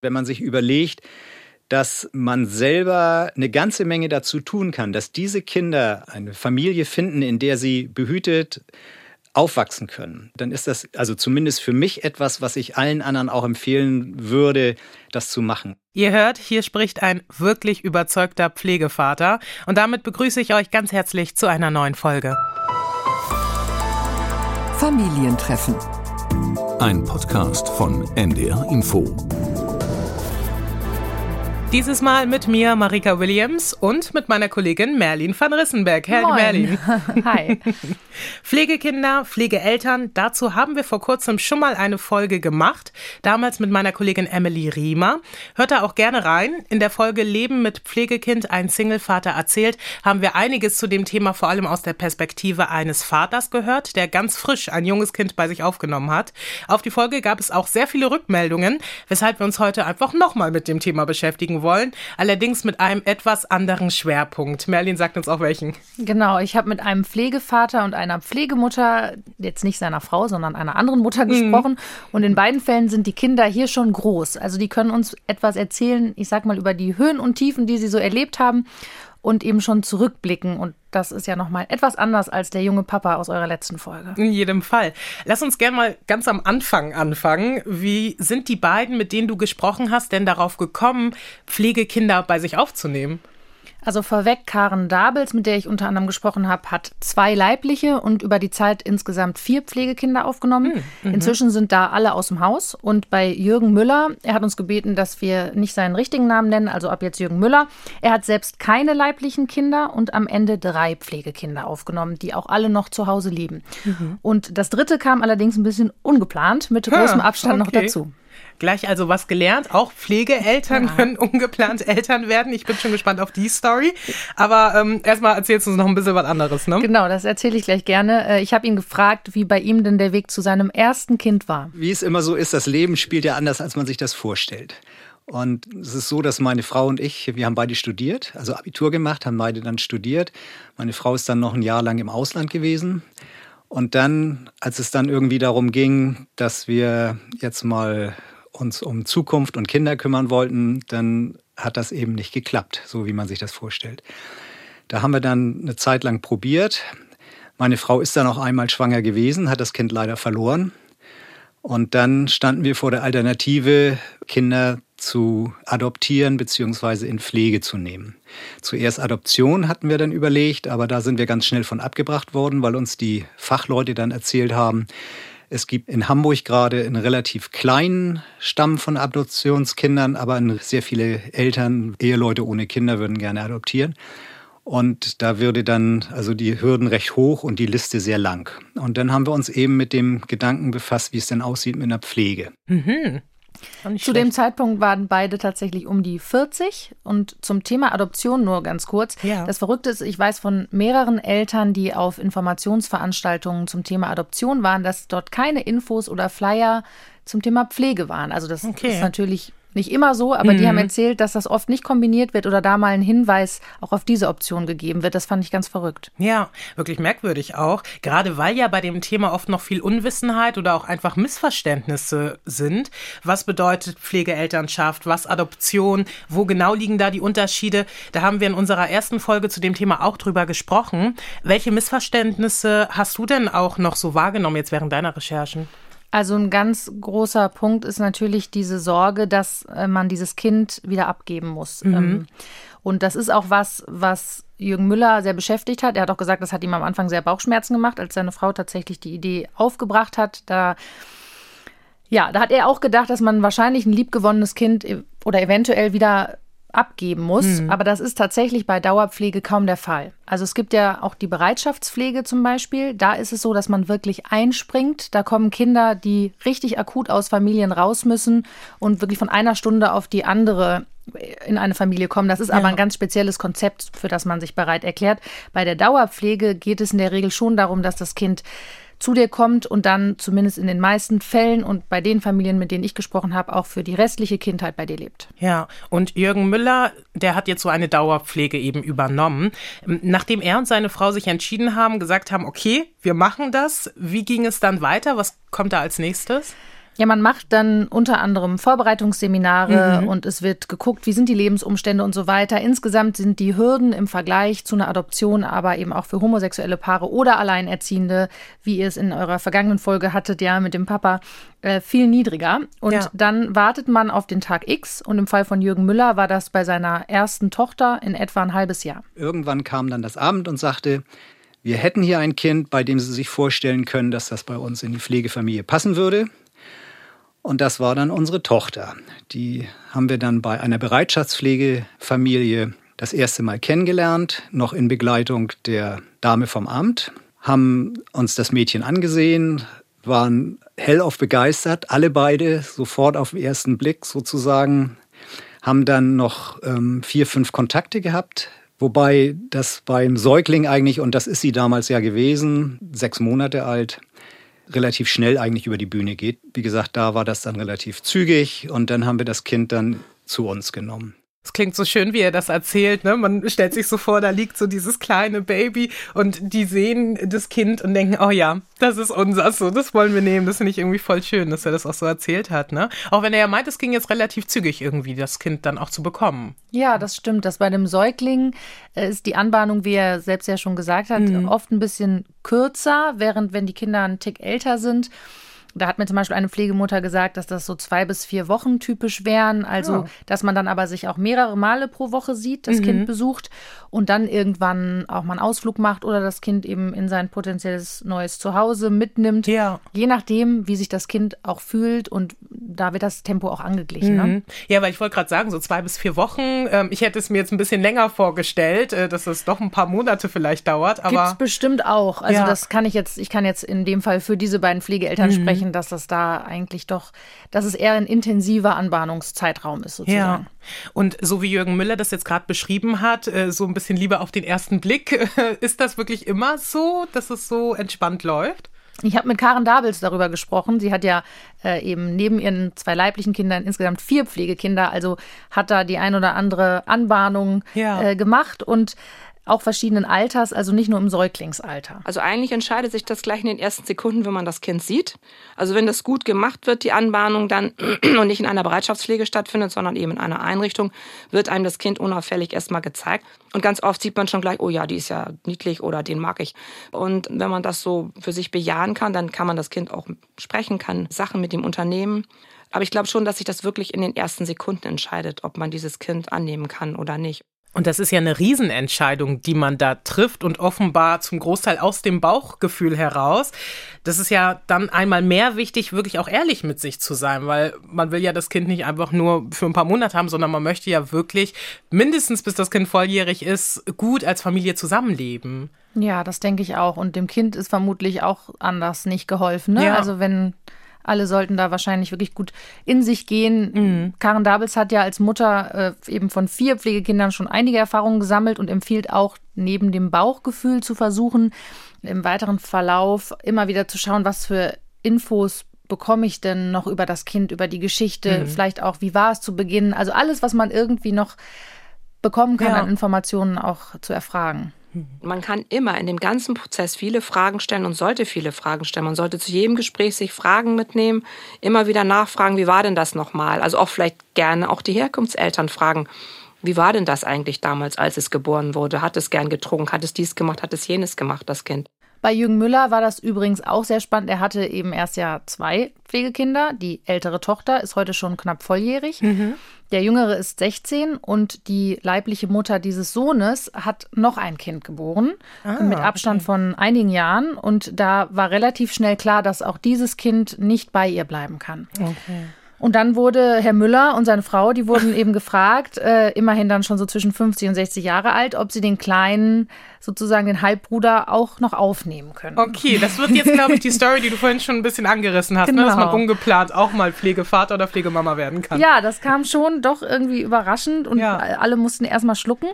Wenn man sich überlegt, dass man selber eine ganze Menge dazu tun kann, dass diese Kinder eine Familie finden, in der sie behütet aufwachsen können, dann ist das also zumindest für mich etwas, was ich allen anderen auch empfehlen würde, das zu machen. Ihr hört, hier spricht ein wirklich überzeugter Pflegevater und damit begrüße ich euch ganz herzlich zu einer neuen Folge. Familientreffen. Ein Podcast von NDR Info. Dieses Mal mit mir, Marika Williams, und mit meiner Kollegin Merlin van Rissenberg. Herr Merlin. Hi. Pflegekinder, Pflegeeltern, dazu haben wir vor kurzem schon mal eine Folge gemacht. Damals mit meiner Kollegin Emily Riemer. Hört da auch gerne rein. In der Folge Leben mit Pflegekind, ein Singlevater erzählt, haben wir einiges zu dem Thema vor allem aus der Perspektive eines Vaters gehört, der ganz frisch ein junges Kind bei sich aufgenommen hat. Auf die Folge gab es auch sehr viele Rückmeldungen, weshalb wir uns heute einfach nochmal mit dem Thema beschäftigen wollen, allerdings mit einem etwas anderen Schwerpunkt. Merlin sagt uns auch welchen. Genau, ich habe mit einem Pflegevater und einer Pflegemutter, jetzt nicht seiner Frau, sondern einer anderen Mutter mhm. gesprochen. Mhm. Und in beiden Fällen sind die Kinder hier schon groß. Also die können uns etwas erzählen, ich sag mal, über die Höhen und Tiefen, die sie so erlebt haben und eben schon zurückblicken. Und das ist ja nochmal etwas anders als der junge Papa aus eurer letzten Folge. In jedem Fall. Lass uns gerne mal ganz am Anfang anfangen. Wie sind die beiden, mit denen du gesprochen hast, denn darauf gekommen, Pflegekinder bei sich aufzunehmen? Also vorweg, Karen Dabels, mit der ich unter anderem gesprochen habe, hat zwei leibliche und über die Zeit insgesamt vier Pflegekinder aufgenommen. Hm, mhm. Inzwischen sind da alle aus dem Haus. Und bei Jürgen Müller, er hat uns gebeten, dass wir nicht seinen richtigen Namen nennen, also ab jetzt Jürgen Müller. Er hat selbst keine leiblichen Kinder und am Ende drei Pflegekinder aufgenommen, die auch alle noch zu Hause leben. Mhm. Und das dritte kam allerdings ein bisschen ungeplant, mit großem Abstand okay. noch dazu. Gleich also was gelernt. Auch Pflegeeltern ja. können ungeplant Eltern werden. Ich bin schon gespannt auf die Story. Aber ähm, erstmal erzählst du uns noch ein bisschen was anderes, ne? Genau, das erzähle ich gleich gerne. Äh, ich habe ihn gefragt, wie bei ihm denn der Weg zu seinem ersten Kind war. Wie es immer so ist, das Leben spielt ja anders, als man sich das vorstellt. Und es ist so, dass meine Frau und ich, wir haben beide studiert, also Abitur gemacht, haben beide dann studiert. Meine Frau ist dann noch ein Jahr lang im Ausland gewesen. Und dann, als es dann irgendwie darum ging, dass wir jetzt mal uns um Zukunft und Kinder kümmern wollten, dann hat das eben nicht geklappt, so wie man sich das vorstellt. Da haben wir dann eine Zeit lang probiert. Meine Frau ist dann auch einmal schwanger gewesen, hat das Kind leider verloren. Und dann standen wir vor der Alternative, Kinder zu adoptieren bzw. in Pflege zu nehmen. Zuerst Adoption hatten wir dann überlegt, aber da sind wir ganz schnell von abgebracht worden, weil uns die Fachleute dann erzählt haben, es gibt in Hamburg gerade einen relativ kleinen Stamm von Adoptionskindern, aber sehr viele Eltern, Eheleute ohne Kinder würden gerne adoptieren. Und da würde dann also die Hürden recht hoch und die Liste sehr lang. Und dann haben wir uns eben mit dem Gedanken befasst, wie es denn aussieht mit einer Pflege. Mhm. Zu schlecht. dem Zeitpunkt waren beide tatsächlich um die 40. Und zum Thema Adoption nur ganz kurz. Ja. Das Verrückte ist, ich weiß von mehreren Eltern, die auf Informationsveranstaltungen zum Thema Adoption waren, dass dort keine Infos oder Flyer zum Thema Pflege waren. Also das okay. ist natürlich nicht immer so, aber mhm. die haben mhm. erzählt, dass das oft nicht kombiniert wird oder da mal ein Hinweis auch auf diese Option gegeben wird. Das fand ich ganz verrückt. Ja, wirklich merkwürdig auch. Gerade weil ja bei dem Thema oft noch viel Unwissenheit oder auch einfach Missverständnisse sind. Was bedeutet Pflegeelternschaft? Was Adoption? Wo genau liegen da die Unterschiede? Da haben wir in unserer ersten Folge zu dem Thema auch drüber gesprochen. Welche Missverständnisse hast du denn auch noch so wahrgenommen jetzt während deiner Recherchen? Also ein ganz großer Punkt ist natürlich diese Sorge, dass äh, man dieses Kind wieder abgeben muss. Mhm. Ähm, und das ist auch was, was Jürgen Müller sehr beschäftigt hat. Er hat auch gesagt, das hat ihm am Anfang sehr Bauchschmerzen gemacht, als seine Frau tatsächlich die Idee aufgebracht hat. Da ja, da hat er auch gedacht, dass man wahrscheinlich ein liebgewonnenes Kind e-, oder eventuell wieder abgeben muss. Mhm. Aber das ist tatsächlich bei Dauerpflege kaum der Fall. Also es gibt ja auch die Bereitschaftspflege zum Beispiel. Da ist es so, dass man wirklich einspringt. Da kommen Kinder, die richtig akut aus Familien raus müssen und wirklich von einer Stunde auf die andere in eine Familie kommen. Das ist aber ja. ein ganz spezielles Konzept, für das man sich bereit erklärt. Bei der Dauerpflege geht es in der Regel schon darum, dass das Kind zu dir kommt und dann zumindest in den meisten Fällen und bei den Familien, mit denen ich gesprochen habe, auch für die restliche Kindheit bei dir lebt. Ja, und Jürgen Müller, der hat jetzt so eine Dauerpflege eben übernommen. Nachdem er und seine Frau sich entschieden haben, gesagt haben, okay, wir machen das, wie ging es dann weiter? Was kommt da als nächstes? Ja, man macht dann unter anderem Vorbereitungsseminare mhm. und es wird geguckt, wie sind die Lebensumstände und so weiter. Insgesamt sind die Hürden im Vergleich zu einer Adoption, aber eben auch für homosexuelle Paare oder Alleinerziehende, wie ihr es in eurer vergangenen Folge hattet, ja, mit dem Papa, äh, viel niedriger. Und ja. dann wartet man auf den Tag X und im Fall von Jürgen Müller war das bei seiner ersten Tochter in etwa ein halbes Jahr. Irgendwann kam dann das Abend und sagte, wir hätten hier ein Kind, bei dem Sie sich vorstellen können, dass das bei uns in die Pflegefamilie passen würde. Und das war dann unsere Tochter. Die haben wir dann bei einer Bereitschaftspflegefamilie das erste Mal kennengelernt, noch in Begleitung der Dame vom Amt, haben uns das Mädchen angesehen, waren hellauf begeistert, alle beide sofort auf den ersten Blick sozusagen, haben dann noch ähm, vier, fünf Kontakte gehabt, wobei das beim Säugling eigentlich, und das ist sie damals ja gewesen, sechs Monate alt, relativ schnell eigentlich über die Bühne geht. Wie gesagt, da war das dann relativ zügig und dann haben wir das Kind dann zu uns genommen. Es klingt so schön, wie er das erzählt. Ne? Man stellt sich so vor, da liegt so dieses kleine Baby und die sehen das Kind und denken, oh ja, das ist unser, so, das wollen wir nehmen. Das finde ich irgendwie voll schön, dass er das auch so erzählt hat. Ne? Auch wenn er ja meint, es ging jetzt relativ zügig irgendwie, das Kind dann auch zu bekommen. Ja, das stimmt. Das bei dem Säugling äh, ist die Anbahnung, wie er selbst ja schon gesagt hat, mhm. oft ein bisschen kürzer, während wenn die Kinder einen Tick älter sind, da hat mir zum Beispiel eine Pflegemutter gesagt, dass das so zwei bis vier Wochen typisch wären. Also, oh. dass man dann aber sich auch mehrere Male pro Woche sieht, das mhm. Kind besucht und dann irgendwann auch mal einen Ausflug macht oder das Kind eben in sein potenzielles neues Zuhause mitnimmt. Ja. Je nachdem, wie sich das Kind auch fühlt und da wird das Tempo auch angeglichen. Ne? Mhm. Ne? Ja, weil ich wollte gerade sagen, so zwei bis vier Wochen. Ähm, ich hätte es mir jetzt ein bisschen länger vorgestellt, äh, dass es doch ein paar Monate vielleicht dauert. Aber Gibt's bestimmt auch. Also ja. das kann ich jetzt, ich kann jetzt in dem Fall für diese beiden Pflegeeltern mhm. sprechen sprechen, dass das da eigentlich doch, dass es eher ein intensiver Anbahnungszeitraum ist sozusagen. Ja. Und so wie Jürgen Müller das jetzt gerade beschrieben hat, äh, so ein bisschen lieber auf den ersten Blick, ist das wirklich immer so, dass es so entspannt läuft? Ich habe mit Karen Dabels darüber gesprochen. Sie hat ja äh, eben neben ihren zwei leiblichen Kindern insgesamt vier Pflegekinder, also hat da die ein oder andere Anbahnung ja. äh, gemacht und auch verschiedenen Alters, also nicht nur im Säuglingsalter. Also eigentlich entscheidet sich das gleich in den ersten Sekunden, wenn man das Kind sieht. Also wenn das gut gemacht wird, die Anbahnung dann und nicht in einer Bereitschaftspflege stattfindet, sondern eben in einer Einrichtung, wird einem das Kind unauffällig erstmal gezeigt. Und ganz oft sieht man schon gleich, oh ja, die ist ja niedlich oder den mag ich. Und wenn man das so für sich bejahen kann, dann kann man das Kind auch sprechen, kann Sachen mit ihm unternehmen. Aber ich glaube schon, dass sich das wirklich in den ersten Sekunden entscheidet, ob man dieses Kind annehmen kann oder nicht. Und das ist ja eine Riesenentscheidung, die man da trifft und offenbar zum Großteil aus dem Bauchgefühl heraus. Das ist ja dann einmal mehr wichtig, wirklich auch ehrlich mit sich zu sein, weil man will ja das Kind nicht einfach nur für ein paar Monate haben, sondern man möchte ja wirklich mindestens bis das Kind volljährig ist, gut als Familie zusammenleben. Ja, das denke ich auch. Und dem Kind ist vermutlich auch anders nicht geholfen. Ne? Ja. Also wenn alle sollten da wahrscheinlich wirklich gut in sich gehen. Mhm. Karen Dabels hat ja als Mutter äh, eben von vier Pflegekindern schon einige Erfahrungen gesammelt und empfiehlt auch, neben dem Bauchgefühl zu versuchen, im weiteren Verlauf immer wieder zu schauen, was für Infos bekomme ich denn noch über das Kind, über die Geschichte, mhm. vielleicht auch, wie war es zu Beginn. Also alles, was man irgendwie noch bekommen kann ja. an Informationen auch zu erfragen. Man kann immer in dem ganzen Prozess viele Fragen stellen und sollte viele Fragen stellen. Man sollte zu jedem Gespräch sich Fragen mitnehmen, immer wieder nachfragen, wie war denn das nochmal? Also auch vielleicht gerne auch die Herkunftseltern fragen. Wie war denn das eigentlich damals, als es geboren wurde? Hat es gern getrunken? Hat es dies gemacht? Hat es jenes gemacht, das Kind? Bei Jürgen Müller war das übrigens auch sehr spannend. Er hatte eben erst ja zwei Pflegekinder. Die ältere Tochter ist heute schon knapp volljährig. Mhm. Der jüngere ist 16 und die leibliche Mutter dieses Sohnes hat noch ein Kind geboren. Ah, mit Abstand okay. von einigen Jahren. Und da war relativ schnell klar, dass auch dieses Kind nicht bei ihr bleiben kann. Okay. Und dann wurde Herr Müller und seine Frau, die wurden eben gefragt, äh, immerhin dann schon so zwischen 50 und 60 Jahre alt, ob sie den kleinen, sozusagen den Halbbruder auch noch aufnehmen können. Okay, das wird jetzt, glaube ich, die Story, die du vorhin schon ein bisschen angerissen hast, genau. ne? dass man genau. ungeplant auch mal Pflegevater oder Pflegemama werden kann. Ja, das kam schon doch irgendwie überraschend und ja. alle mussten erstmal schlucken.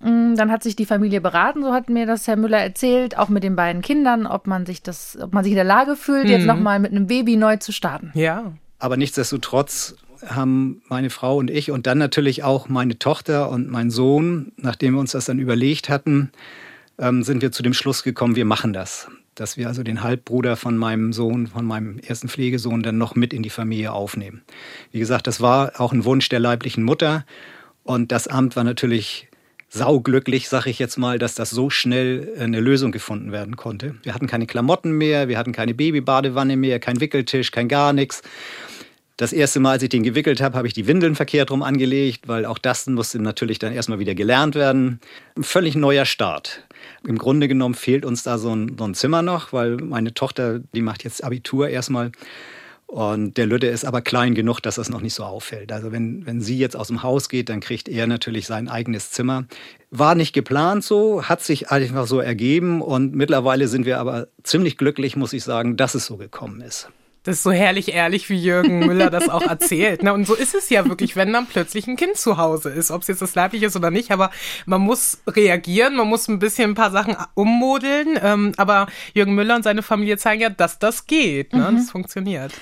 Mm, dann hat sich die Familie beraten, so hat mir das Herr Müller erzählt, auch mit den beiden Kindern, ob man sich das, ob man sich in der Lage fühlt, mhm. jetzt nochmal mit einem Baby neu zu starten. Ja. Aber nichtsdestotrotz haben meine Frau und ich und dann natürlich auch meine Tochter und mein Sohn, nachdem wir uns das dann überlegt hatten, ähm, sind wir zu dem Schluss gekommen, wir machen das. dass wir also den Halbbruder von meinem Sohn, von meinem ersten Pflegesohn dann noch mit in die Familie aufnehmen. Wie gesagt, das war auch ein Wunsch der leiblichen Mutter und das Amt war natürlich sauglücklich, sag ich jetzt mal, dass das so schnell eine Lösung gefunden werden konnte. Wir hatten keine Klamotten mehr, wir hatten keine Babybadewanne mehr, kein Wickeltisch, kein gar nichts. Das erste Mal, als ich den gewickelt habe, habe ich die Windeln verkehrt rum angelegt, weil auch das musste natürlich dann erstmal wieder gelernt werden. Ein völlig neuer Start. Im Grunde genommen fehlt uns da so ein, so ein Zimmer noch, weil meine Tochter, die macht jetzt Abitur erstmal. Und der Lütte ist aber klein genug, dass das noch nicht so auffällt. Also wenn, wenn sie jetzt aus dem Haus geht, dann kriegt er natürlich sein eigenes Zimmer. War nicht geplant so, hat sich einfach so ergeben und mittlerweile sind wir aber ziemlich glücklich, muss ich sagen, dass es so gekommen ist. Das ist so herrlich ehrlich, wie Jürgen Müller das auch erzählt. Ne? Und so ist es ja wirklich, wenn dann plötzlich ein Kind zu Hause ist, ob es jetzt das leibliche ist oder nicht. Aber man muss reagieren, man muss ein bisschen ein paar Sachen ummodeln. Ähm, aber Jürgen Müller und seine Familie zeigen ja, dass das geht. Ne? Mhm. Das funktioniert.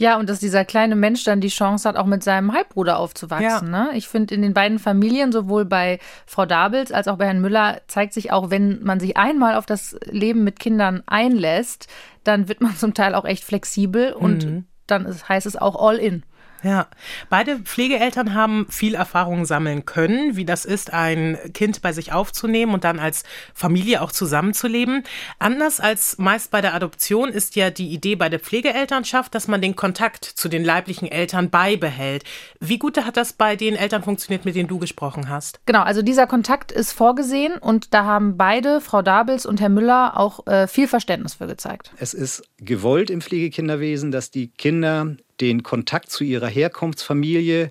Ja, und dass dieser kleine Mensch dann die Chance hat, auch mit seinem Halbbruder aufzuwachsen. Ja. Ne? Ich finde, in den beiden Familien, sowohl bei Frau Dabels als auch bei Herrn Müller, zeigt sich auch, wenn man sich einmal auf das Leben mit Kindern einlässt, dann wird man zum Teil auch echt flexibel und mhm. dann ist, heißt es auch all in. Ja, beide Pflegeeltern haben viel Erfahrung sammeln können, wie das ist, ein Kind bei sich aufzunehmen und dann als Familie auch zusammenzuleben. Anders als meist bei der Adoption ist ja die Idee bei der Pflegeelternschaft, dass man den Kontakt zu den leiblichen Eltern beibehält. Wie gut hat das bei den Eltern funktioniert, mit denen du gesprochen hast? Genau, also dieser Kontakt ist vorgesehen und da haben beide, Frau Dabels und Herr Müller, auch äh, viel Verständnis für gezeigt. Es ist gewollt im Pflegekinderwesen, dass die Kinder den Kontakt zu ihrer Herkunftsfamilie,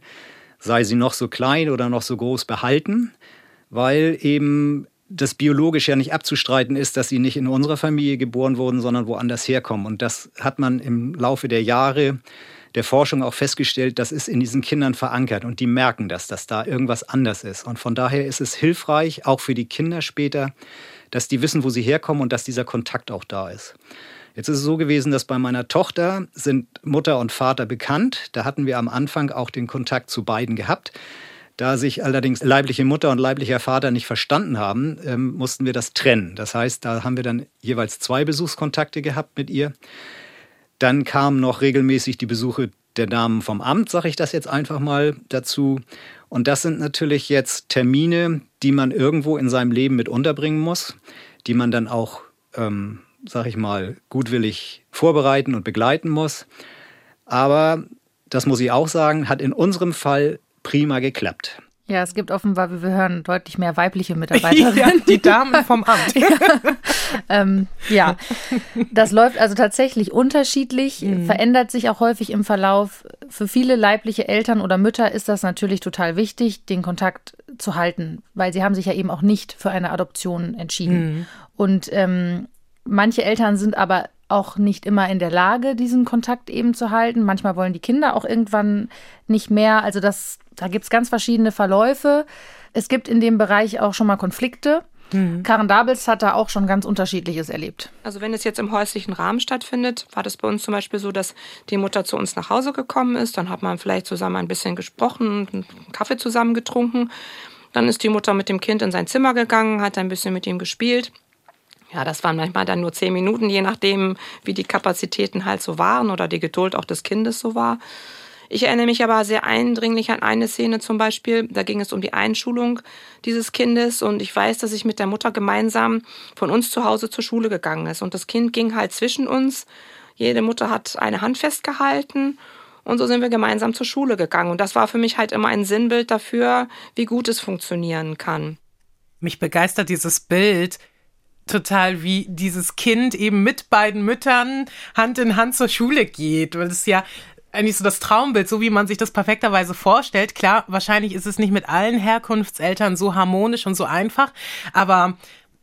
sei sie noch so klein oder noch so groß, behalten, weil eben das biologisch ja nicht abzustreiten ist, dass sie nicht in unserer Familie geboren wurden, sondern woanders herkommen. Und das hat man im Laufe der Jahre der Forschung auch festgestellt, das ist in diesen Kindern verankert und die merken das, dass da irgendwas anders ist. Und von daher ist es hilfreich, auch für die Kinder später, dass die wissen, wo sie herkommen und dass dieser Kontakt auch da ist. Jetzt ist es so gewesen, dass bei meiner Tochter sind Mutter und Vater bekannt. Da hatten wir am Anfang auch den Kontakt zu beiden gehabt. Da sich allerdings leibliche Mutter und leiblicher Vater nicht verstanden haben, ähm, mussten wir das trennen. Das heißt, da haben wir dann jeweils zwei Besuchskontakte gehabt mit ihr. Dann kamen noch regelmäßig die Besuche der Damen vom Amt, sage ich das jetzt einfach mal dazu. Und das sind natürlich jetzt Termine, die man irgendwo in seinem Leben mit unterbringen muss, die man dann auch ähm, sag ich mal, gutwillig vorbereiten und begleiten muss. Aber, das muss ich auch sagen, hat in unserem Fall prima geklappt. Ja, es gibt offenbar, wie wir hören, deutlich mehr weibliche Mitarbeiterinnen. ja, die Damen vom Amt. ja. Ähm, ja, das läuft also tatsächlich unterschiedlich, mhm. verändert sich auch häufig im Verlauf. Für viele leibliche Eltern oder Mütter ist das natürlich total wichtig, den Kontakt zu halten, weil sie haben sich ja eben auch nicht für eine Adoption entschieden. Mhm. Und ähm, Manche Eltern sind aber auch nicht immer in der Lage, diesen Kontakt eben zu halten. Manchmal wollen die Kinder auch irgendwann nicht mehr. Also das, da gibt es ganz verschiedene Verläufe. Es gibt in dem Bereich auch schon mal Konflikte. Mhm. Karen Dabels hat da auch schon ganz Unterschiedliches erlebt. Also wenn es jetzt im häuslichen Rahmen stattfindet, war das bei uns zum Beispiel so, dass die Mutter zu uns nach Hause gekommen ist. Dann hat man vielleicht zusammen ein bisschen gesprochen, einen Kaffee zusammen getrunken. Dann ist die Mutter mit dem Kind in sein Zimmer gegangen, hat ein bisschen mit ihm gespielt. Ja, das waren manchmal dann nur zehn Minuten, je nachdem, wie die Kapazitäten halt so waren oder die Geduld auch des Kindes so war. Ich erinnere mich aber sehr eindringlich an eine Szene zum Beispiel. Da ging es um die Einschulung dieses Kindes und ich weiß, dass ich mit der Mutter gemeinsam von uns zu Hause zur Schule gegangen ist und das Kind ging halt zwischen uns. Jede Mutter hat eine Hand festgehalten und so sind wir gemeinsam zur Schule gegangen und das war für mich halt immer ein Sinnbild dafür, wie gut es funktionieren kann. Mich begeistert dieses Bild, total, wie dieses Kind eben mit beiden Müttern Hand in Hand zur Schule geht, weil es ja eigentlich so das Traumbild, so wie man sich das perfekterweise vorstellt. Klar, wahrscheinlich ist es nicht mit allen Herkunftseltern so harmonisch und so einfach, aber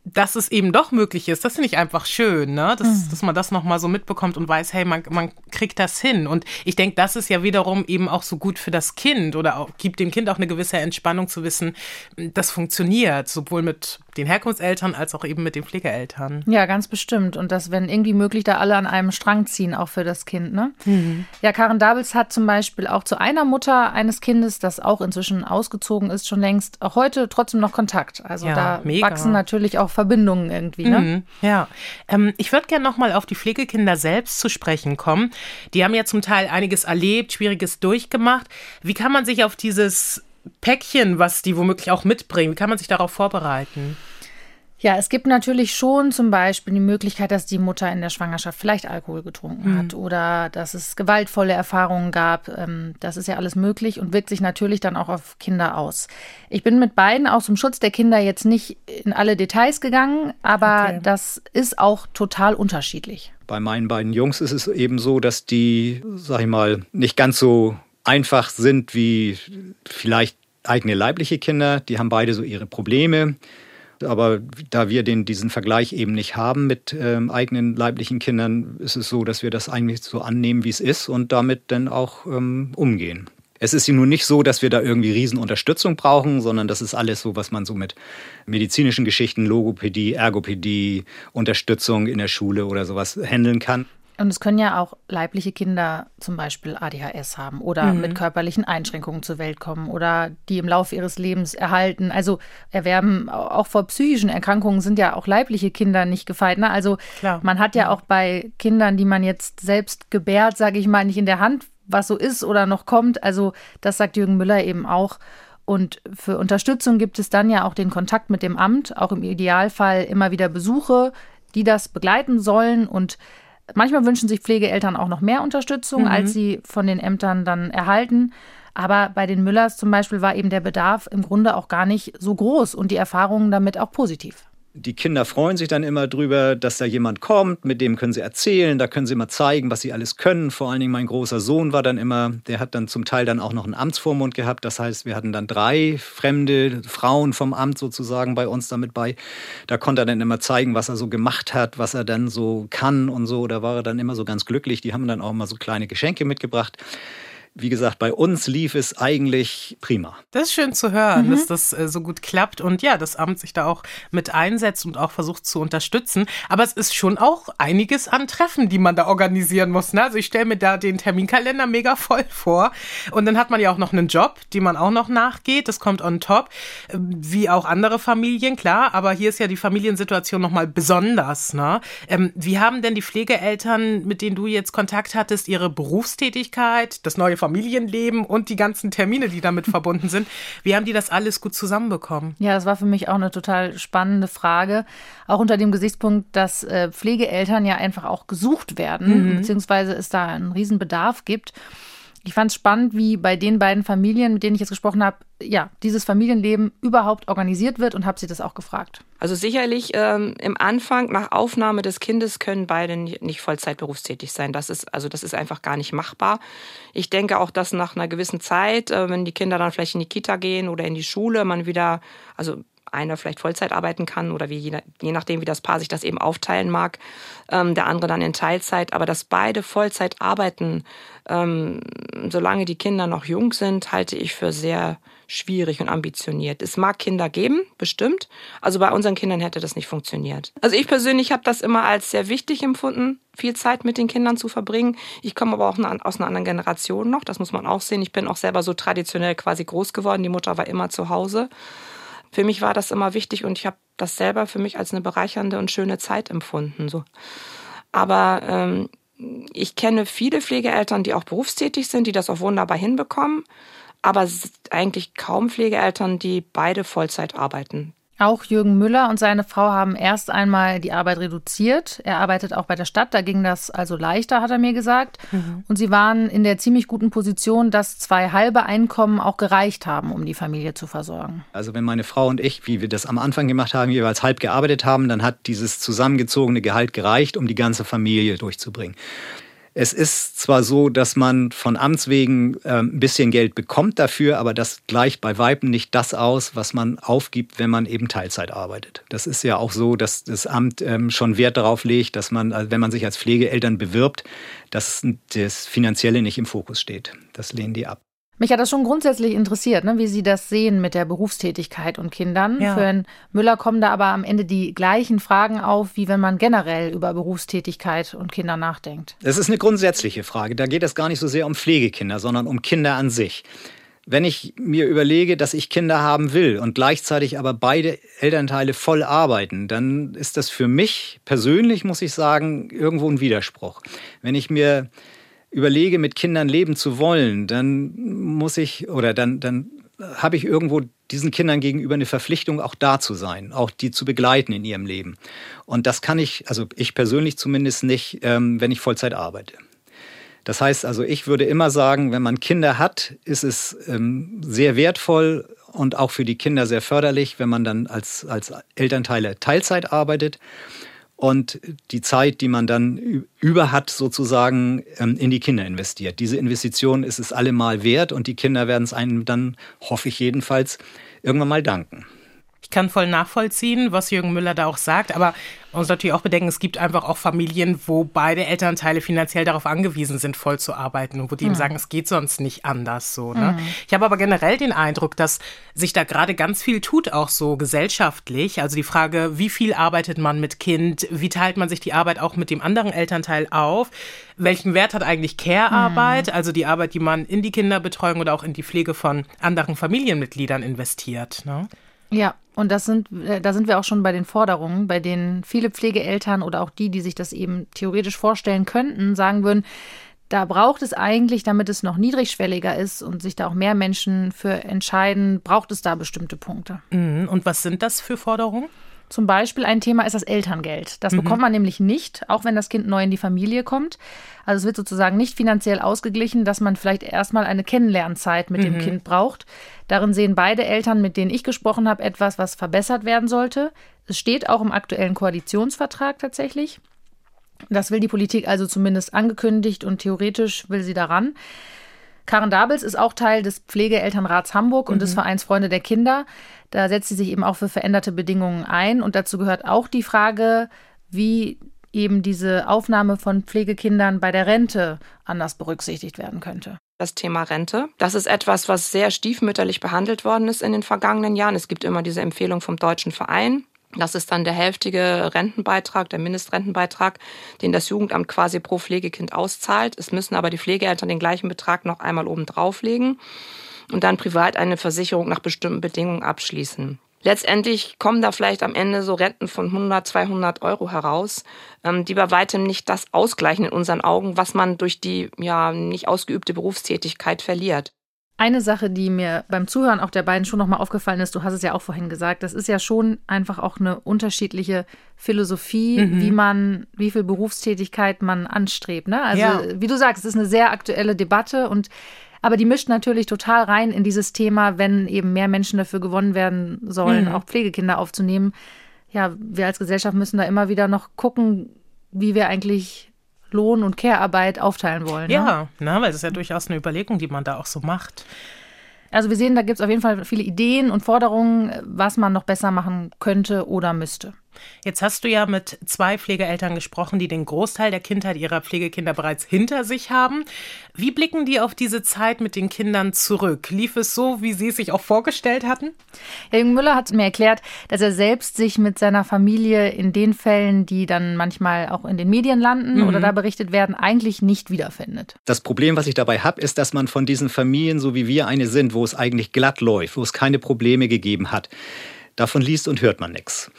dass es eben doch möglich ist, das finde ich einfach schön, ne? dass, mhm. dass man das nochmal so mitbekommt und weiß, hey, man, man kriegt das hin. Und ich denke, das ist ja wiederum eben auch so gut für das Kind oder auch, gibt dem Kind auch eine gewisse Entspannung zu wissen, das funktioniert, sowohl mit den Herkunftseltern als auch eben mit den Pflegeeltern. Ja, ganz bestimmt. Und dass, wenn irgendwie möglich, da alle an einem Strang ziehen, auch für das Kind. Ne? Mhm. Ja, Karen Dabels hat zum Beispiel auch zu einer Mutter eines Kindes, das auch inzwischen ausgezogen ist, schon längst, auch heute trotzdem noch Kontakt. Also ja, da mega. wachsen natürlich auch Verbindungen irgendwie. Ne? Mhm, ja, ähm, ich würde gerne noch mal auf die Pflegekinder selbst zu sprechen kommen. Die haben ja zum Teil einiges erlebt, Schwieriges durchgemacht. Wie kann man sich auf dieses Päckchen, was die womöglich auch mitbringen, wie kann man sich darauf vorbereiten? Ja, es gibt natürlich schon zum Beispiel die Möglichkeit, dass die Mutter in der Schwangerschaft vielleicht Alkohol getrunken mhm. hat oder dass es gewaltvolle Erfahrungen gab. Ähm, das ist ja alles möglich und wirkt sich natürlich dann auch auf Kinder aus. Ich bin mit beiden auch zum Schutz der Kinder jetzt nicht in alle Details gegangen, aber okay. das ist auch total unterschiedlich. Bei meinen beiden Jungs ist es eben so, dass die, sag ich mal, nicht ganz so einfach sind wie vielleicht eigene leibliche Kinder. Die haben beide so ihre Probleme. Aber da wir den, diesen Vergleich eben nicht haben mit ähm, eigenen leiblichen Kindern, ist es so, dass wir das eigentlich so annehmen, wie es ist und damit dann auch ähm, umgehen. Es ist nun nicht so, dass wir da irgendwie Riesenunterstützung brauchen, sondern das ist alles so, was man so mit medizinischen Geschichten, Logopädie, Ergopädie, Unterstützung in der Schule oder sowas handeln kann. Und es können ja auch leibliche Kinder zum Beispiel ADHS haben oder mhm. mit körperlichen Einschränkungen zur Welt kommen oder die im Laufe ihres Lebens erhalten. Also erwerben auch vor psychischen Erkrankungen sind ja auch leibliche Kinder nicht gefeit. Ne? Also Klar. man hat ja auch bei Kindern, die man jetzt selbst gebärt, sage ich mal, nicht in der Hand, was so ist oder noch kommt. Also das sagt Jürgen Müller eben auch. Und für Unterstützung gibt es dann ja auch den Kontakt mit dem Amt, auch im Idealfall immer wieder Besuche, die das begleiten sollen und Manchmal wünschen sich Pflegeeltern auch noch mehr Unterstützung, mhm. als sie von den Ämtern dann erhalten. Aber bei den Müllers zum Beispiel war eben der Bedarf im Grunde auch gar nicht so groß und die Erfahrungen damit auch positiv die Kinder freuen sich dann immer drüber, dass da jemand kommt, mit dem können sie erzählen, da können sie mal zeigen, was sie alles können. Vor allen Dingen mein großer Sohn war dann immer, der hat dann zum Teil dann auch noch einen Amtsvormund gehabt. Das heißt, wir hatten dann drei fremde Frauen vom Amt sozusagen bei uns damit bei. Da konnte er dann immer zeigen, was er so gemacht hat, was er dann so kann und so. Da war er dann immer so ganz glücklich. Die haben dann auch immer so kleine Geschenke mitgebracht wie gesagt, bei uns lief es eigentlich prima. Das ist schön zu hören, mhm. dass das äh, so gut klappt und ja, das Amt sich da auch mit einsetzt und auch versucht zu unterstützen. Aber es ist schon auch einiges an Treffen, die man da organisieren muss. Ne? Also ich stelle mir da den Terminkalender mega voll vor. Und dann hat man ja auch noch einen Job, den man auch noch nachgeht. Das kommt on top, äh, wie auch andere Familien, klar. Aber hier ist ja die Familiensituation nochmal besonders. Ne? Ähm, wie haben denn die Pflegeeltern, mit denen du jetzt Kontakt hattest, ihre Berufstätigkeit, das neue Familienleben und die ganzen Termine, die damit verbunden sind. Wie haben die das alles gut zusammenbekommen? Ja, das war für mich auch eine total spannende Frage. Auch unter dem Gesichtspunkt, dass äh, Pflegeeltern ja einfach auch gesucht werden, mhm. beziehungsweise es da einen Riesenbedarf gibt. Ich fand es spannend, wie bei den beiden Familien, mit denen ich jetzt gesprochen habe, ja, dieses Familienleben überhaupt organisiert wird und habe sie das auch gefragt. Also sicherlich ähm, im Anfang nach Aufnahme des Kindes können beide nicht Vollzeit berufstätig sein. Das ist also das ist einfach gar nicht machbar. Ich denke auch, dass nach einer gewissen Zeit, äh, wenn die Kinder dann vielleicht in die Kita gehen oder in die Schule, man wieder also einer vielleicht Vollzeit arbeiten kann oder wie, je nachdem, wie das Paar sich das eben aufteilen mag, ähm, der andere dann in Teilzeit, aber dass beide Vollzeit arbeiten, ähm, solange die Kinder noch jung sind, halte ich für sehr schwierig und ambitioniert. Es mag Kinder geben, bestimmt. Also bei unseren Kindern hätte das nicht funktioniert. Also ich persönlich habe das immer als sehr wichtig empfunden, viel Zeit mit den Kindern zu verbringen. Ich komme aber auch aus einer anderen Generation noch, das muss man auch sehen. Ich bin auch selber so traditionell quasi groß geworden. Die Mutter war immer zu Hause für mich war das immer wichtig und ich habe das selber für mich als eine bereichernde und schöne Zeit empfunden. So. Aber ähm, ich kenne viele Pflegeeltern, die auch berufstätig sind, die das auch wunderbar hinbekommen, aber eigentlich kaum Pflegeeltern, die beide Vollzeit arbeiten. Auch Jürgen Müller und seine Frau haben erst einmal die Arbeit reduziert. Er arbeitet auch bei der Stadt, da ging das also leichter, hat er mir gesagt. Mhm. Und sie waren in der ziemlich guten Position, dass zwei halbe Einkommen auch gereicht haben, um die Familie zu versorgen. Also wenn meine Frau und ich, wie wir das am Anfang gemacht haben, jeweils halb gearbeitet haben, dann hat dieses zusammengezogene Gehalt gereicht, um die ganze Familie durchzubringen. Es ist zwar so, dass man von Amts wegen äh, ein bisschen Geld bekommt dafür, aber das gleicht bei Weiben nicht das aus, was man aufgibt, wenn man eben Teilzeit arbeitet. Das ist ja auch so, dass das Amt ähm, schon Wert darauf legt, dass man, also wenn man sich als Pflegeeltern bewirbt, dass das Finanzielle nicht im Fokus steht. Das lehnen die ab. Mich hat das schon grundsätzlich interessiert, ne, wie Sie das sehen mit der Berufstätigkeit und Kindern. Ja. Für Herrn Müller kommen da aber am Ende die gleichen Fragen auf, wie wenn man generell über Berufstätigkeit und Kinder nachdenkt. Das ist eine grundsätzliche Frage. Da geht es gar nicht so sehr um Pflegekinder, sondern um Kinder an sich. Wenn ich mir überlege, dass ich Kinder haben will und gleichzeitig aber beide Elternteile voll arbeiten, dann ist das für mich persönlich, muss ich sagen, irgendwo ein Widerspruch. Wenn ich mir überlege, mit Kindern leben zu wollen, dann muss ich oder dann, dann habe ich irgendwo diesen Kindern gegenüber eine Verpflichtung, auch da zu sein, auch die zu begleiten in ihrem Leben. Und das kann ich, also ich persönlich zumindest nicht, ähm, wenn ich Vollzeit arbeite. Das heißt also, ich würde immer sagen, wenn man Kinder hat, ist es ähm, sehr wertvoll und auch für die Kinder sehr förderlich, wenn man dann als, als Elternteile Teilzeit arbeitet und die Zeit, die man dann über hat, sozusagen ähm, in die Kinder investiert. Diese Investition ist es allemal wert und die Kinder werden es einem dann, hoffe ich jedenfalls, irgendwann mal danken. Ich kann voll nachvollziehen, was Jürgen Müller da auch sagt, aber man muss natürlich auch bedenken, es gibt einfach auch Familien, wo beide Elternteile finanziell darauf angewiesen sind, voll zu arbeiten und wo die mhm. eben sagen, es geht sonst nicht anders so. Ne? Mhm. Ich habe aber generell den Eindruck, dass sich da gerade ganz viel tut, auch so gesellschaftlich. Also die Frage, wie viel arbeitet man mit Kind, wie teilt man sich die Arbeit auch mit dem anderen Elternteil auf, welchen Wert hat eigentlich Care-Arbeit, mhm. also die Arbeit, die man in die Kinderbetreuung oder auch in die Pflege von anderen Familienmitgliedern investiert. Ne? Ja, und das sind, äh, da sind wir auch schon bei den Forderungen, bei denen viele Pflegeeltern oder auch die, die sich das eben theoretisch vorstellen könnten, sagen würden, da braucht es eigentlich, damit es noch niedrigschwelliger ist und sich da auch mehr Menschen für entscheiden, braucht es da bestimmte Punkte. Mhm. Und was sind das für Forderungen? Zum Beispiel ein Thema ist das Elterngeld. Das mhm. bekommt man nämlich nicht, auch wenn das Kind neu in die Familie kommt. Also es wird sozusagen nicht finanziell ausgeglichen, dass man vielleicht erstmal eine Kennenlernzeit mit mhm. dem Kind braucht. Darin sehen beide Eltern, mit denen ich gesprochen habe, etwas, was verbessert werden sollte. Es steht auch im aktuellen Koalitionsvertrag tatsächlich. Das will die Politik also zumindest angekündigt und theoretisch will sie daran. Karen Dabels ist auch Teil des Pflegeelternrats Hamburg und mhm. des Vereins Freunde der Kinder. Da setzt sie sich eben auch für veränderte Bedingungen ein. Und dazu gehört auch die Frage, wie eben diese Aufnahme von Pflegekindern bei der Rente anders berücksichtigt werden könnte. Das Thema Rente. Das ist etwas, was sehr stiefmütterlich behandelt worden ist in den vergangenen Jahren. Es gibt immer diese Empfehlung vom Deutschen Verein. Das ist dann der hälftige Rentenbeitrag, der Mindestrentenbeitrag, den das Jugendamt quasi pro Pflegekind auszahlt. Es müssen aber die Pflegeeltern den gleichen Betrag noch einmal oben drauflegen und dann privat eine Versicherung nach bestimmten Bedingungen abschließen. Letztendlich kommen da vielleicht am Ende so Renten von 100, 200 Euro heraus, ähm, die bei weitem nicht das ausgleichen in unseren Augen, was man durch die ja nicht ausgeübte Berufstätigkeit verliert. Eine Sache, die mir beim Zuhören auch der beiden schon nochmal aufgefallen ist, du hast es ja auch vorhin gesagt, das ist ja schon einfach auch eine unterschiedliche Philosophie, mhm. wie man, wie viel Berufstätigkeit man anstrebt. Ne? Also, ja. wie du sagst, es ist eine sehr aktuelle Debatte und aber die mischt natürlich total rein in dieses Thema, wenn eben mehr Menschen dafür gewonnen werden sollen, mhm. auch Pflegekinder aufzunehmen. Ja, wir als Gesellschaft müssen da immer wieder noch gucken, wie wir eigentlich Lohn- und Care-Arbeit aufteilen wollen. Ja, ne? na, weil das ist ja durchaus eine Überlegung, die man da auch so macht. Also wir sehen, da gibt es auf jeden Fall viele Ideen und Forderungen, was man noch besser machen könnte oder müsste. Jetzt hast du ja mit zwei Pflegeeltern gesprochen, die den Großteil der Kindheit ihrer Pflegekinder bereits hinter sich haben. Wie blicken die auf diese Zeit mit den Kindern zurück? Lief es so, wie sie es sich auch vorgestellt hatten? Herr Jürgen Müller hat mir erklärt, dass er selbst sich mit seiner Familie in den Fällen, die dann manchmal auch in den Medien landen mhm. oder da berichtet werden, eigentlich nicht wiederfindet. Das Problem, was ich dabei habe, ist, dass man von diesen Familien, so wie wir eine sind, wo es eigentlich glatt läuft, wo es keine Probleme gegeben hat, Davon liest und hört man nichts.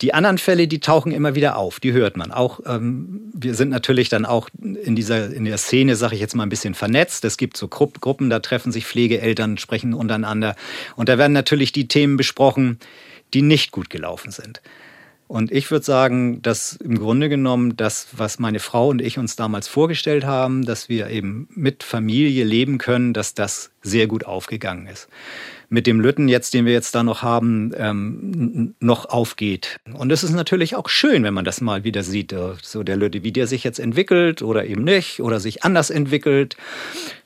Die anderen Fälle, die tauchen immer wieder auf, die hört man. Auch ähm, wir sind natürlich dann auch in dieser in der Szene, sage ich jetzt mal ein bisschen vernetzt. Es gibt so Gruppen, da treffen sich Pflegeeltern, sprechen untereinander und da werden natürlich die Themen besprochen, die nicht gut gelaufen sind. Und ich würde sagen, dass im Grunde genommen das, was meine Frau und ich uns damals vorgestellt haben, dass wir eben mit Familie leben können, dass das sehr gut aufgegangen ist mit dem Lütten jetzt, den wir jetzt da noch haben, ähm, noch aufgeht. Und es ist natürlich auch schön, wenn man das mal wieder sieht, äh, so der Lütte, wie der sich jetzt entwickelt oder eben nicht oder sich anders entwickelt.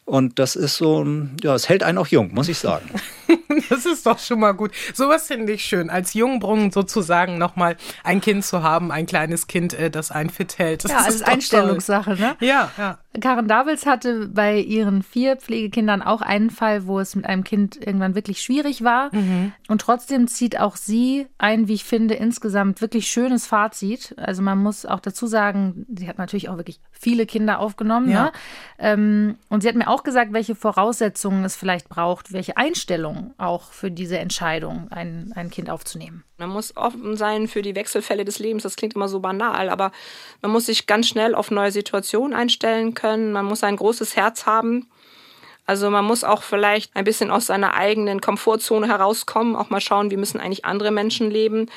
Und das ist so, ja, es hält einen auch jung, muss ich sagen. Das ist doch schon mal gut. Sowas finde ich schön. Als Jungbrunnen sozusagen nochmal ein Kind zu haben, ein kleines Kind, äh, das einen fit hält. Das ja, ist Einstellungssache, ne? Ja, ja. Karen Davels hatte bei ihren vier Pflegekindern auch einen Fall, wo es mit einem Kind irgendwann wirklich schwierig war. Mhm. Und trotzdem zieht auch sie ein, wie ich finde, insgesamt wirklich schönes Fazit. Also man muss auch dazu sagen, sie hat natürlich auch wirklich viele Kinder aufgenommen. Ja. Ne? Ähm, und sie hat mir auch gesagt, welche Voraussetzungen es vielleicht braucht, welche Einstellung auch für diese Entscheidung, ein, ein Kind aufzunehmen. Man muss offen sein für die Wechselfälle des Lebens. Das klingt immer so banal, aber man muss sich ganz schnell auf neue Situationen einstellen können. Man muss ein großes Herz haben. Also man muss auch vielleicht ein bisschen aus seiner eigenen Komfortzone herauskommen, auch mal schauen, wie müssen eigentlich andere Menschen leben,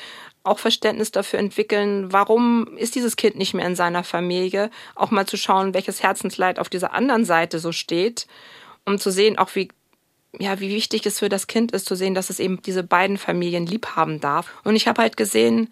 auch Verständnis dafür entwickeln, warum ist dieses Kind nicht mehr in seiner Familie, auch mal zu schauen, welches Herzensleid auf dieser anderen Seite so steht, um zu sehen, auch wie ja, wie wichtig es für das Kind ist zu sehen, dass es eben diese beiden Familien lieb haben darf. Und ich habe halt gesehen,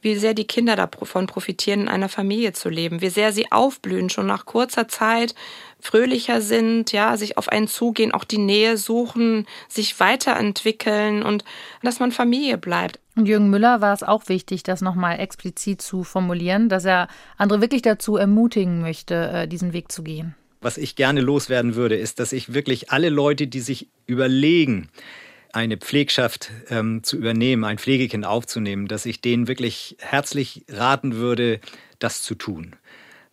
wie sehr die Kinder davon profitieren, in einer Familie zu leben, wie sehr sie aufblühen, schon nach kurzer Zeit fröhlicher sind, ja, sich auf einen zugehen, auch die Nähe suchen, sich weiterentwickeln und dass man Familie bleibt. Und Jürgen Müller war es auch wichtig, das nochmal explizit zu formulieren, dass er andere wirklich dazu ermutigen möchte, äh, diesen Weg zu gehen. Was ich gerne loswerden würde, ist, dass ich wirklich alle Leute, die sich überlegen, eine Pflegschaft ähm, zu übernehmen, ein Pflegekind aufzunehmen, dass ich denen wirklich herzlich raten würde, das zu tun.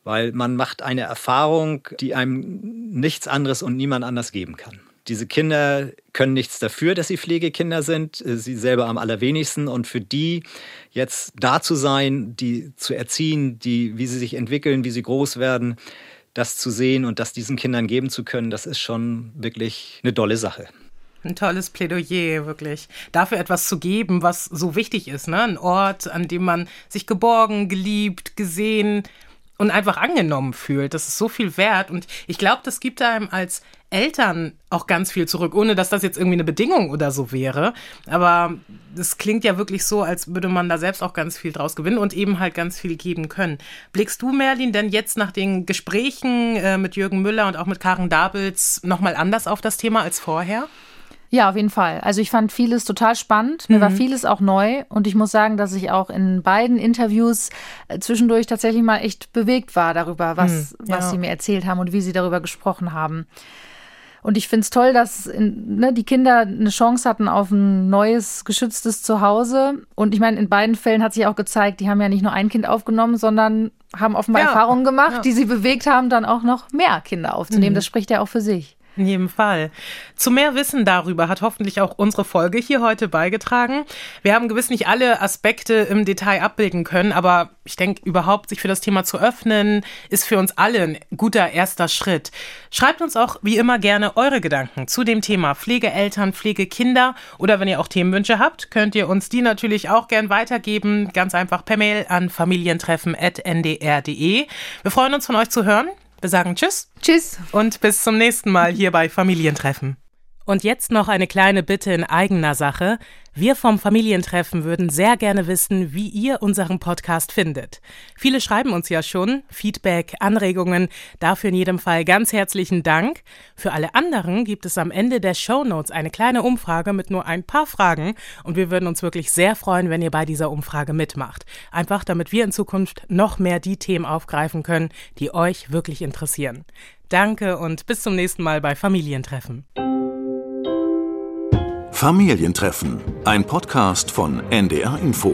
Weil man macht eine Erfahrung, die einem nichts anderes und niemand anders geben kann. Diese Kinder können nichts dafür, dass sie Pflegekinder sind, sie selber am allerwenigsten. Und für die jetzt da zu sein, die zu erziehen, die, wie sie sich entwickeln, wie sie groß werden, das zu sehen und das diesen Kindern geben zu können, das ist schon wirklich eine tolle Sache. Ein tolles Plädoyer, wirklich. Dafür etwas zu geben, was so wichtig ist. Ne? Ein Ort, an dem man sich geborgen, geliebt, gesehen und einfach angenommen fühlt. Das ist so viel wert. Und ich glaube, das gibt einem als Eltern auch ganz viel zurück, ohne dass das jetzt irgendwie eine Bedingung oder so wäre. Aber es klingt ja wirklich so, als würde man da selbst auch ganz viel draus gewinnen und eben halt ganz viel geben können. Blickst du, Merlin, denn jetzt nach den Gesprächen äh, mit Jürgen Müller und auch mit Karen Dabels nochmal anders auf das Thema als vorher? Ja, auf jeden Fall. Also ich fand vieles total spannend. Mir mhm. war vieles auch neu. Und ich muss sagen, dass ich auch in beiden Interviews äh, zwischendurch tatsächlich mal echt bewegt war darüber, was, mhm, ja. was sie mir erzählt haben und wie sie darüber gesprochen haben. Und ich finde es toll, dass in, ne, die Kinder eine Chance hatten auf ein neues, geschütztes Zuhause. Und ich meine, in beiden Fällen hat sich auch gezeigt, die haben ja nicht nur ein Kind aufgenommen, sondern haben offenbar ja. Erfahrungen gemacht, ja. die sie bewegt haben, dann auch noch mehr Kinder aufzunehmen. Mhm. Das spricht ja auch für sich. In jedem Fall. Zu mehr Wissen darüber hat hoffentlich auch unsere Folge hier heute beigetragen. Wir haben gewiss nicht alle Aspekte im Detail abbilden können, aber ich denke, überhaupt sich für das Thema zu öffnen, ist für uns alle ein guter erster Schritt. Schreibt uns auch wie immer gerne eure Gedanken zu dem Thema Pflegeeltern, Pflegekinder oder wenn ihr auch Themenwünsche habt, könnt ihr uns die natürlich auch gern weitergeben. Ganz einfach per Mail an familientreffen.ndr.de. Wir freuen uns von euch zu hören. Wir sagen Tschüss. Tschüss. Und bis zum nächsten Mal hier bei Familientreffen. Und jetzt noch eine kleine Bitte in eigener Sache. Wir vom Familientreffen würden sehr gerne wissen, wie ihr unseren Podcast findet. Viele schreiben uns ja schon Feedback, Anregungen. Dafür in jedem Fall ganz herzlichen Dank. Für alle anderen gibt es am Ende der Show Notes eine kleine Umfrage mit nur ein paar Fragen und wir würden uns wirklich sehr freuen, wenn ihr bei dieser Umfrage mitmacht. Einfach damit wir in Zukunft noch mehr die Themen aufgreifen können, die euch wirklich interessieren. Danke und bis zum nächsten Mal bei Familientreffen. Familientreffen, ein Podcast von NDR Info.